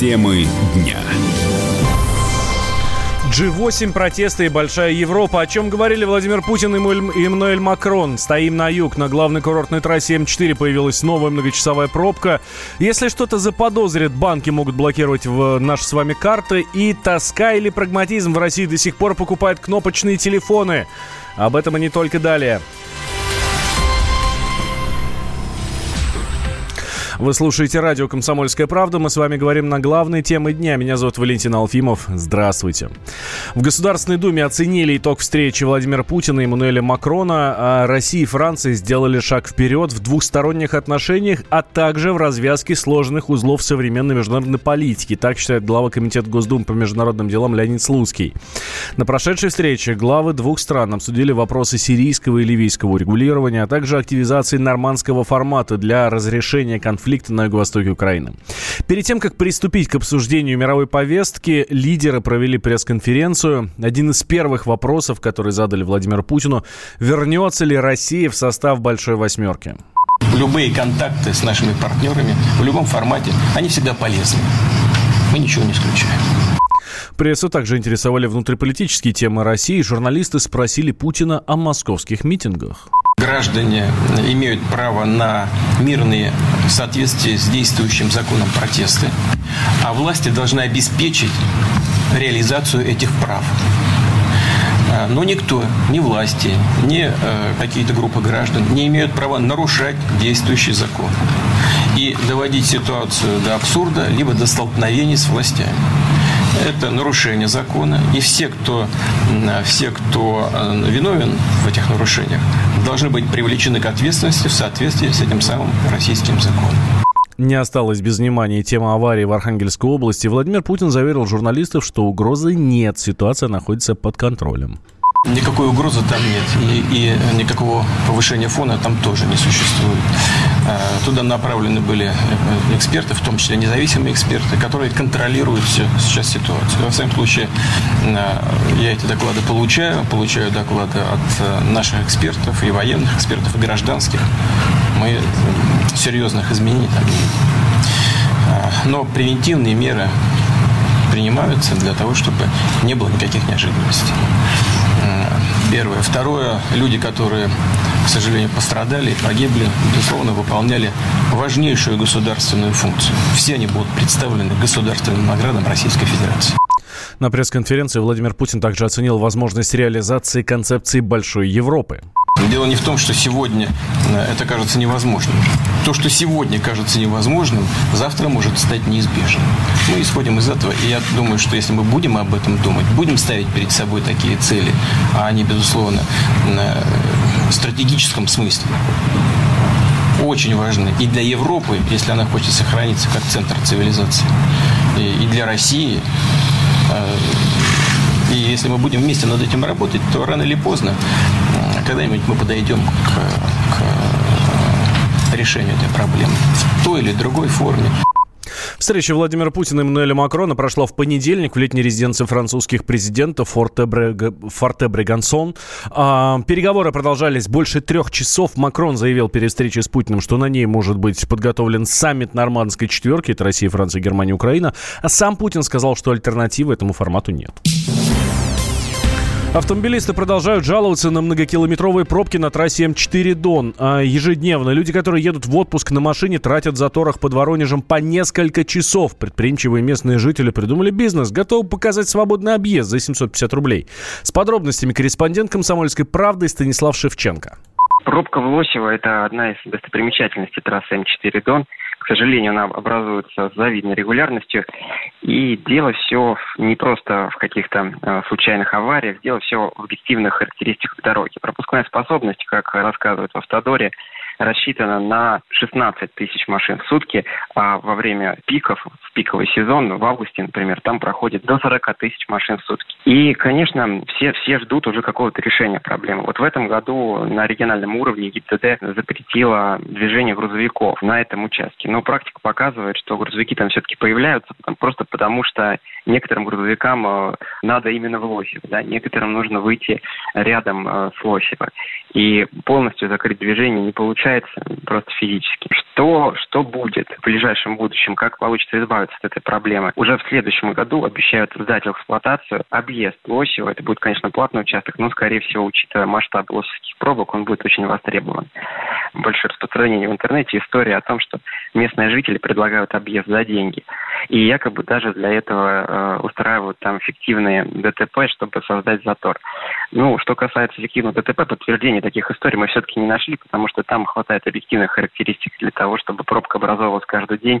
Темы дня. G8, протесты и большая Европа. О чем говорили Владимир Путин и Эммануэль Макрон? Стоим на юг. На главной курортной трассе М4 появилась новая многочасовая пробка. Если что-то заподозрит, банки могут блокировать в наши с вами карты. И тоска или прагматизм в России до сих пор покупают кнопочные телефоны. Об этом и не только далее. Вы слушаете радио «Комсомольская правда». Мы с вами говорим на главные темы дня. Меня зовут Валентин Алфимов. Здравствуйте. В Государственной Думе оценили итог встречи Владимира Путина и Эммануэля Макрона. А Россия и Франция сделали шаг вперед в двухсторонних отношениях, а также в развязке сложных узлов современной международной политики. Так считает глава Комитета Госдумы по международным делам Леонид Слуцкий. На прошедшей встрече главы двух стран обсудили вопросы сирийского и ливийского урегулирования, а также активизации нормандского формата для разрешения конфликта конфликта на юго-востоке Украины. Перед тем, как приступить к обсуждению мировой повестки, лидеры провели пресс-конференцию. Один из первых вопросов, который задали Владимиру Путину, вернется ли Россия в состав Большой Восьмерки? Любые контакты с нашими партнерами в любом формате, они всегда полезны. Мы ничего не исключаем. Прессу также интересовали внутриполитические темы России. Журналисты спросили Путина о московских митингах. Граждане имеют право на мирные в соответствии с действующим законом протесты, а власти должны обеспечить реализацию этих прав. А, но никто, ни власти, ни э, какие-то группы граждан не имеют права нарушать действующий закон и доводить ситуацию до абсурда, либо до столкновений с властями это нарушение закона. И все, кто, все, кто э, виновен в этих нарушениях, должны быть привлечены к ответственности в соответствии с этим самым российским законом. Не осталось без внимания тема аварии в Архангельской области. Владимир Путин заверил журналистов, что угрозы нет, ситуация находится под контролем. Никакой угрозы там нет. И, и никакого повышения фона там тоже не существует. А, туда направлены были э, эксперты, в том числе независимые эксперты, которые контролируют сейчас ситуацию. Во всяком случае, а, я эти доклады получаю, получаю доклады от э, наших экспертов, и военных экспертов, и гражданских. Мы серьезных изменений там нет. А, но превентивные меры принимаются для того, чтобы не было никаких неожиданностей. Первое. Второе. Люди, которые, к сожалению, пострадали, погибли, безусловно, выполняли важнейшую государственную функцию. Все они будут представлены государственным наградам Российской Федерации. На пресс-конференции Владимир Путин также оценил возможность реализации концепции Большой Европы. Дело не в том, что сегодня э, это кажется невозможным. То, что сегодня кажется невозможным, завтра может стать неизбежным. Мы исходим из этого, и я думаю, что если мы будем об этом думать, будем ставить перед собой такие цели, а они, безусловно, э, в стратегическом смысле, очень важны и для Европы, если она хочет сохраниться как центр цивилизации, и для России, и если мы будем вместе над этим работать, то рано или поздно когда-нибудь мы подойдем к, к решению этой проблемы в той или другой форме. Встреча Владимира Путина и Эммануэля Макрона прошла в понедельник в летней резиденции французских президентов Форте, Брег... Брегансон. А, переговоры продолжались больше трех часов. Макрон заявил перед встречей с Путиным, что на ней может быть подготовлен саммит нормандской четверки. Это Россия, Франция, Германия, Украина. А сам Путин сказал, что альтернативы этому формату нет. Автомобилисты продолжают жаловаться на многокилометровые пробки на трассе М4 Дон. А ежедневно люди, которые едут в отпуск на машине, тратят в заторах под Воронежем по несколько часов. Предприимчивые местные жители придумали бизнес, готовы показать свободный объезд за 750 рублей. С подробностями корреспондент «Комсомольской правды» Станислав Шевченко. Пробка в Лосево – это одна из достопримечательностей трассы М4 Дон – сожалению, она образуется с завидной регулярностью. И дело все не просто в каких-то э, случайных авариях, дело все в объективных характеристиках дороги. Пропускная способность, как рассказывают в Автодоре, рассчитана на 16 тысяч машин в сутки, а во время пиков, в пиковый сезон, в августе, например, там проходит до 40 тысяч машин в сутки. И, конечно, все, все ждут уже какого-то решения проблемы. Вот в этом году на региональном уровне ГИБДД запретила движение грузовиков на этом участке. Но практика показывает, что грузовики там все-таки появляются просто потому, что некоторым грузовикам э, надо именно в Лосево, да, некоторым нужно выйти рядом э, с Лосево. И полностью закрыть движение не получается пересекается просто физически. Что, что будет в ближайшем будущем, как получится избавиться от этой проблемы? Уже в следующем году обещают сдать в эксплуатацию объезд Лосева. Это будет, конечно, платный участок, но, скорее всего, учитывая масштаб лосевских пробок, он будет очень востребован. Большое распространение в интернете история о том, что местные жители предлагают объезд за деньги. И якобы даже для этого э, устраивают там фиктивные ДТП, чтобы создать затор. Ну, что касается фиктивного ДТП, подтверждения таких историй мы все-таки не нашли, потому что там хватает объективных характеристик для того, чтобы пробка образовывалась каждый день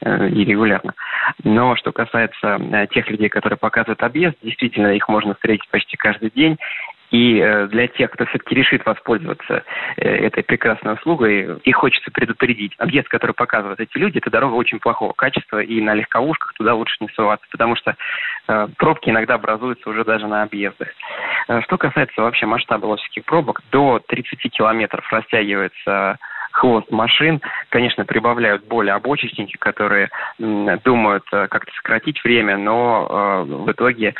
э, и регулярно. Но что касается э, тех людей, которые показывают объезд, действительно их можно встретить почти каждый день. И э, для тех, кто все-таки решит воспользоваться э, этой прекрасной услугой, их хочется предупредить. Объезд, который показывают эти люди, это дорога очень плохого качества, и на легковушках туда лучше не суваться, потому что э, пробки иногда образуются уже даже на объездах. Что касается вообще масштаба лосевских пробок, до 30 километров растягивается хвост машин. Конечно, прибавляют более обочечники, которые думают как-то сократить время, но в итоге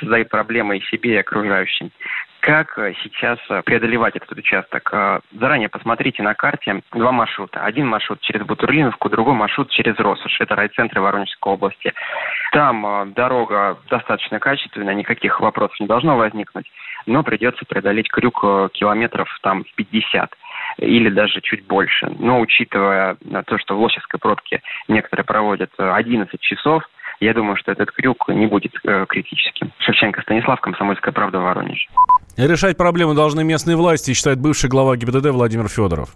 создают проблемы и себе, и окружающим. Как э, сейчас э, преодолевать этот участок? Э, заранее посмотрите на карте два маршрута. Один маршрут через Бутурлиновку, другой маршрут через Росуш. Это райцентры Воронежской области. Там дорога достаточно качественная, никаких вопросов не должно возникнуть, но придется преодолеть крюк километров там в 50 или даже чуть больше. Но учитывая то, что в Лосевской пробке некоторые проводят 11 часов, я думаю, что этот крюк не будет критическим. Шевченко Станислав, Комсомольская правда, Воронеж. Решать проблемы должны местные власти, считает бывший глава ГИБДД Владимир Федоров.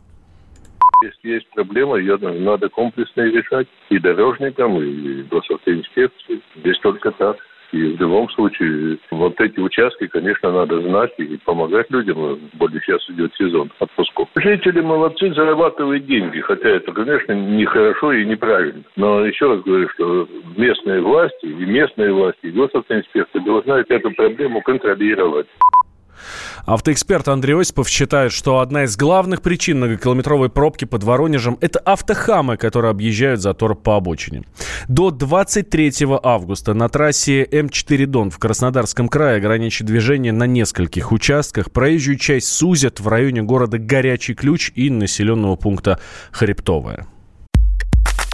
Если есть проблема, ее надо комплексно решать и дорожникам, и госавтоинспекции. Здесь только так. И в любом случае, вот эти участки, конечно, надо знать и помогать людям. Более сейчас идет сезон отпусков. Жители молодцы, зарабатывают деньги. Хотя это, конечно, нехорошо и неправильно. Но еще раз говорю, что местные власти, и местные власти, и госавтоинспекции должны эту проблему контролировать. Автоэксперт Андрей Осипов считает, что одна из главных причин многокилометровой пробки под Воронежем – это автохамы, которые объезжают затор по обочине. До 23 августа на трассе М4 Дон в Краснодарском крае ограничит движение на нескольких участках. Проезжую часть сузят в районе города Горячий Ключ и населенного пункта Хребтовая.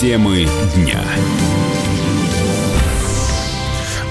Темы дня.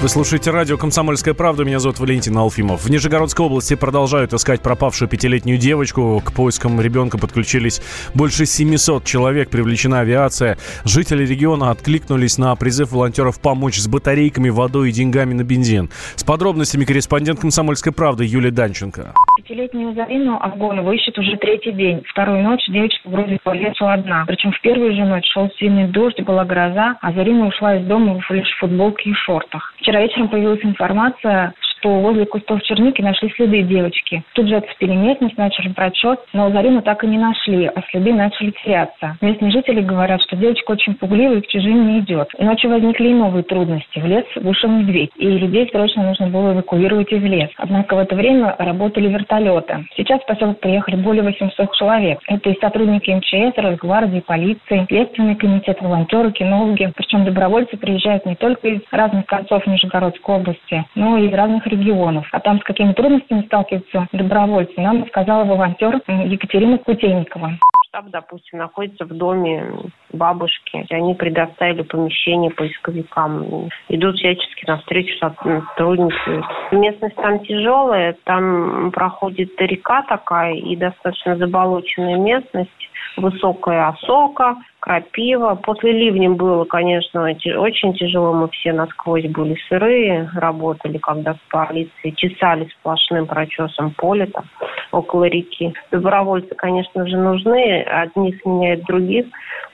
Вы слушаете радио «Комсомольская правда». Меня зовут Валентин Алфимов. В Нижегородской области продолжают искать пропавшую пятилетнюю девочку. К поискам ребенка подключились больше 700 человек. Привлечена авиация. Жители региона откликнулись на призыв волонтеров помочь с батарейками, водой и деньгами на бензин. С подробностями корреспондент «Комсомольской правды» Юлия Данченко. Пятилетнюю Зарину Авгонову ищет уже третий день. Вторую ночь девочка бродит по лесу одна. Причем в первую же ночь шел сильный дождь, была гроза, а Зарина ушла из дома в лишь футболке и шортах. Вчера вечером появилась информация, что возле кустов черники нашли следы девочки. Тут же отцепили местность, начали прочет, но Зарину так и не нашли, а следы начали теряться. Местные жители говорят, что девочка очень пугливая и к чужим не идет. Ночью возникли и новые трудности. В лес вышел медведь, и людей срочно нужно было эвакуировать из леса. Однако в это время работали вертолеты. Сейчас в поселок приехали более 800 человек. Это и сотрудники МЧС, Росгвардии, полиции, Следственный комитет, волонтеры, кинологи. Причем добровольцы приезжают не только из разных концов Нижегородской области, но и из разных регионов. А там с какими трудностями сталкиваются добровольцы, нам сказала волонтер Екатерина Кутейникова штаб, допустим, находится в доме бабушки. Они предоставили помещение поисковикам. Идут всячески навстречу сотрудничают. Местность там тяжелая, там проходит река такая и достаточно заболоченная местность, высокая осока, крапива. После ливня было, конечно, очень тяжело. Мы все насквозь были сырые, работали, когда с полицией, чесали сплошным прочесом поле там около реки. Добровольцы, конечно же, нужны. Одни сменяют других.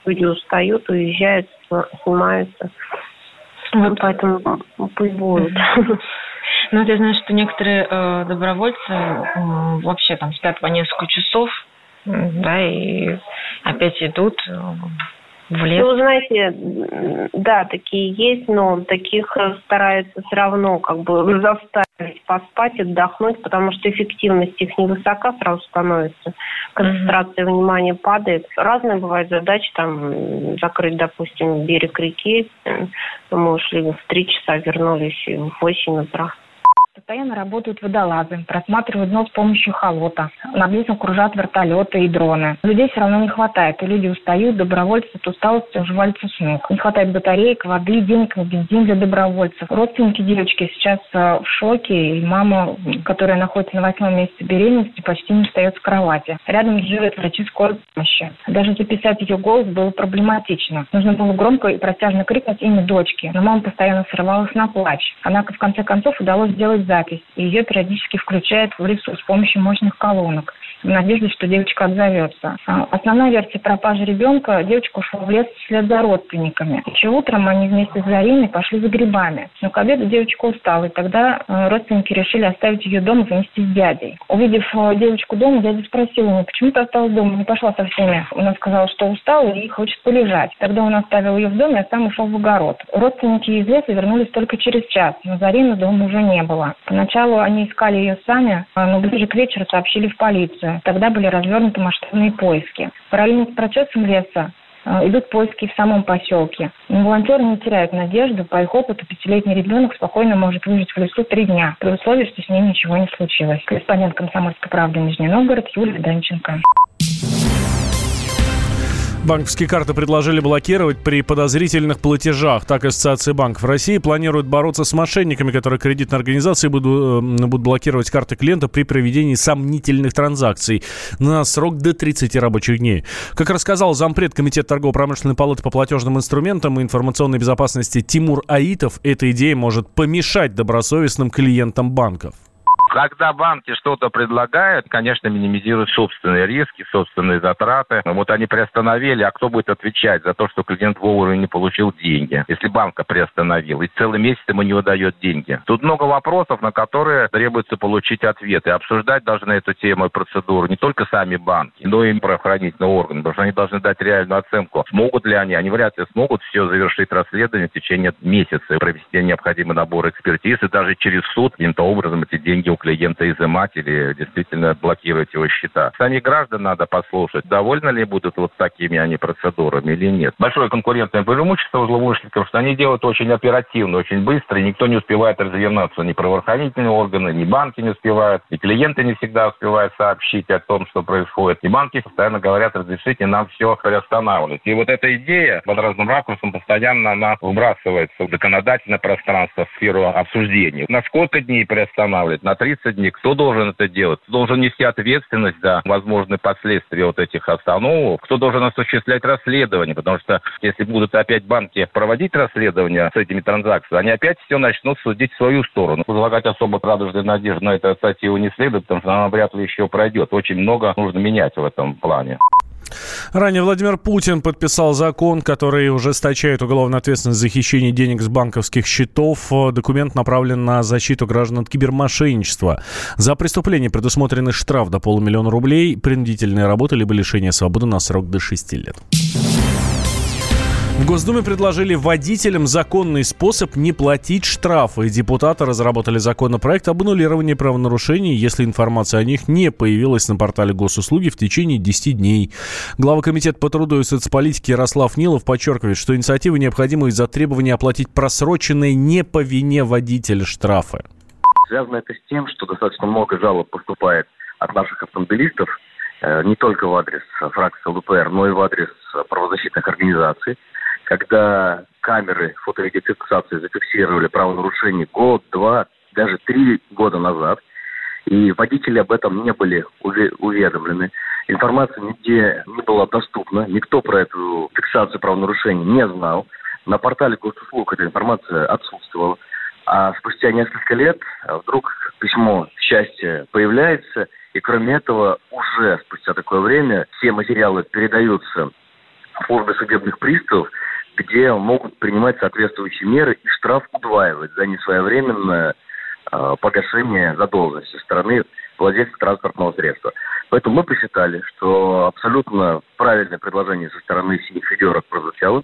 Люди устают, уезжают, снимаются. Вот поэтому пусть будут. Ну, ты знаешь, что некоторые э, добровольцы э, вообще там спят по несколько часов, да, и опять идут э, в лес? Ну, знаете, да, такие есть, но таких стараются все равно как бы заставить поспать, отдохнуть, потому что эффективность их невысока сразу становится, концентрация mm-hmm. внимания падает. Разные бывают задачи, там, закрыть, допустим, берег реки, мы ушли в три часа, вернулись в восемь утра. Постоянно работают водолазы, просматривают дно с помощью холота. На близком кружат вертолеты и дроны. Людей все равно не хватает, и люди устают, добровольцы от усталости уживаются с ног. Не хватает батареек, воды, денег на бензин для добровольцев. Родственники девочки сейчас э, в шоке, и мама, которая находится на восьмом месяце беременности, почти не встает с кровати. Рядом живет врачи скорой помощи. Даже записать ее голос было проблематично. Нужно было громко и протяжно крикнуть имя дочки, но мама постоянно срывалась на плач. Однако, в конце концов, удалось сделать запись, и ее периодически включают в лесу с помощью мощных колонок в надежде, что девочка отзовется. А, основная версия пропажи ребенка – девочка ушла в лес вслед за родственниками. Еще утром они вместе с Зариной пошли за грибами. Но к обеду девочка устала, и тогда э, родственники решили оставить ее дома вместе с дядей. Увидев э, девочку дома, дядя спросил меня, почему ты осталась дома, не пошла со всеми. Она сказала, что устала и хочет полежать. Тогда он оставил ее в доме, а сам ушел в огород. Родственники из леса вернулись только через час, но Зарины дома уже не было. Поначалу они искали ее сами, а, но ближе к вечеру сообщили в полицию. Тогда были развернуты масштабные поиски. Параллельно с процессом леса а, идут поиски в самом поселке. Но волонтеры не теряют надежду. По их опыту, пятилетний ребенок спокойно может выжить в лесу три дня, при условии, что с ним ничего не случилось. Корреспондент «Комсомольской правды» Нижний Новгород Юлия Данченко. Банковские карты предложили блокировать при подозрительных платежах. Так, Ассоциация банков России планирует бороться с мошенниками, которые кредитные организации будут, э, будут блокировать карты клиента при проведении сомнительных транзакций на срок до 30 рабочих дней. Как рассказал зампред Комитета торгово-промышленной палаты по платежным инструментам и информационной безопасности Тимур Аитов, эта идея может помешать добросовестным клиентам банков. Когда банки что-то предлагают, конечно, минимизируют собственные риски, собственные затраты. Вот они приостановили, а кто будет отвечать за то, что клиент вовремя не получил деньги, если банка приостановил, и целый месяц ему не выдает деньги. Тут много вопросов, на которые требуется получить ответы. Обсуждать должны эту тему и процедуру не только сами банки, но и правоохранительные органы, потому что они должны дать реальную оценку, смогут ли они, они вряд ли смогут все завершить расследование в течение месяца, провести необходимый набор экспертиз, и даже через суд каким-то образом эти деньги у клиента изымать или действительно блокировать его счета. Самих граждан надо послушать, довольны ли будут вот такими они процедурами или нет. Большое конкурентное преимущество злоумышленников, что они делают очень оперативно, очень быстро, и никто не успевает развернуться, ни правоохранительные органы, ни банки не успевают, и клиенты не всегда успевают сообщить о том, что происходит. И банки постоянно говорят, разрешите нам все приостанавливать. И вот эта идея под разным ракурсом постоянно она выбрасывается в законодательное пространство, в сферу обсуждений. На сколько дней приостанавливать? На 30 дней. Кто должен это делать? Кто должен нести ответственность за возможные последствия вот этих остановок? Кто должен осуществлять расследование? Потому что если будут опять банки проводить расследование с этими транзакциями, они опять все начнут судить в свою сторону. Возлагать особо радужной надежды на эту статью не следует, потому что она вряд ли еще пройдет. Очень много нужно менять в этом плане. Ранее Владимир Путин подписал закон, который ужесточает уголовную ответственность за хищение денег с банковских счетов. Документ направлен на защиту граждан от кибермошенничества. За преступление предусмотрены штраф до полумиллиона рублей, принудительные работы либо лишение свободы на срок до 6 лет. В Госдуме предложили водителям законный способ не платить штрафы. Депутаты разработали законопроект об аннулировании правонарушений, если информация о них не появилась на портале госуслуги в течение 10 дней. Глава Комитета по труду и соцполитике Ярослав Нилов подчеркивает, что инициатива необходима из-за требования оплатить просроченные не по вине водителя штрафы. Связано это с тем, что достаточно много жалоб поступает от наших автомобилистов, э, не только в адрес фракции ЛДПР, но и в адрес правозащитных организаций, когда камеры фото-видеофиксации зафиксировали правонарушение год, два, даже три года назад, и водители об этом не были уведомлены. Информация нигде не была доступна, никто про эту фиксацию правонарушений не знал. На портале госуслуг эта информация отсутствовала. А спустя несколько лет вдруг письмо счастья появляется, и кроме этого уже спустя такое время все материалы передаются в службы судебных приставов, где могут принимать соответствующие меры и штраф удваивать за несвоевременное э, погашения задолженности стороны владельца транспортного средства. Поэтому мы посчитали, что абсолютно правильное предложение со стороны синих ведерок прозвучало.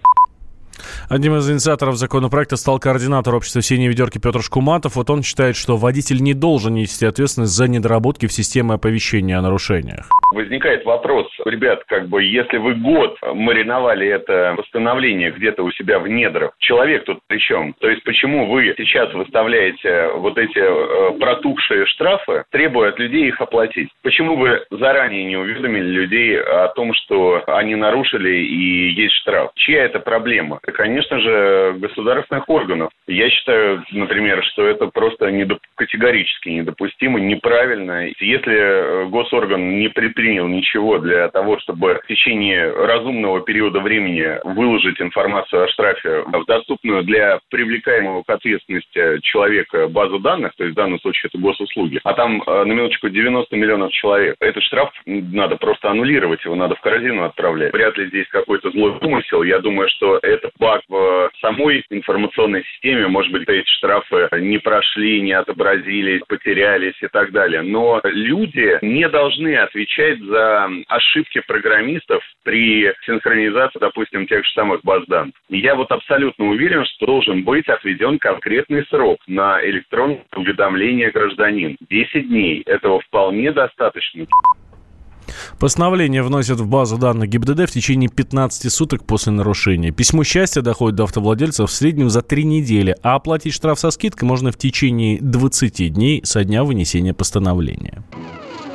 Одним из инициаторов законопроекта стал координатор общества «Синие ведерки» Петр Шкуматов. Вот он считает, что водитель не должен нести ответственность за недоработки в системе оповещения о нарушениях. Возникает вопрос, ребят, как бы, если вы год мариновали это восстановление где-то у себя в недрах, человек тут при чем? То есть почему вы сейчас выставляете вот эти э, протухшие штрафы, требуя от людей их оплатить? Почему вы заранее не уведомили людей о том, что они нарушили и есть штраф? Чья это проблема? Конечно же, государственных органов. Я считаю, например, что это просто недоп... категорически недопустимо, неправильно. Если э, госорган не предпринял ничего для того, чтобы в течение разумного периода времени выложить информацию о штрафе в доступную для привлекаемого к ответственности человека базу данных, то есть в данном случае это госуслуги, а там э, на минуточку 90 миллионов человек, этот штраф надо просто аннулировать, его надо в корзину отправлять. Вряд ли здесь какой-то злой умысел. Я думаю, что это баг в самой информационной системе. Может быть, эти штрафы не прошли, не отобразились, потерялись и так далее. Но люди не должны отвечать за ошибки программистов при синхронизации, допустим, тех же самых баз данных. Я вот абсолютно уверен, что должен быть отведен конкретный срок на электронное уведомление гражданин. 10 дней. Этого вполне достаточно. Постановление вносят в базу данных ГИБДД в течение 15 суток после нарушения. Письмо счастья доходит до автовладельцев в среднем за 3 недели, а оплатить штраф со скидкой можно в течение 20 дней со дня вынесения постановления.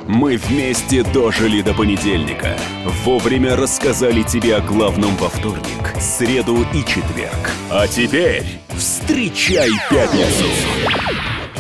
Мы вместе дожили до понедельника. Вовремя рассказали тебе о главном во вторник, среду и четверг. А теперь встречай пятницу!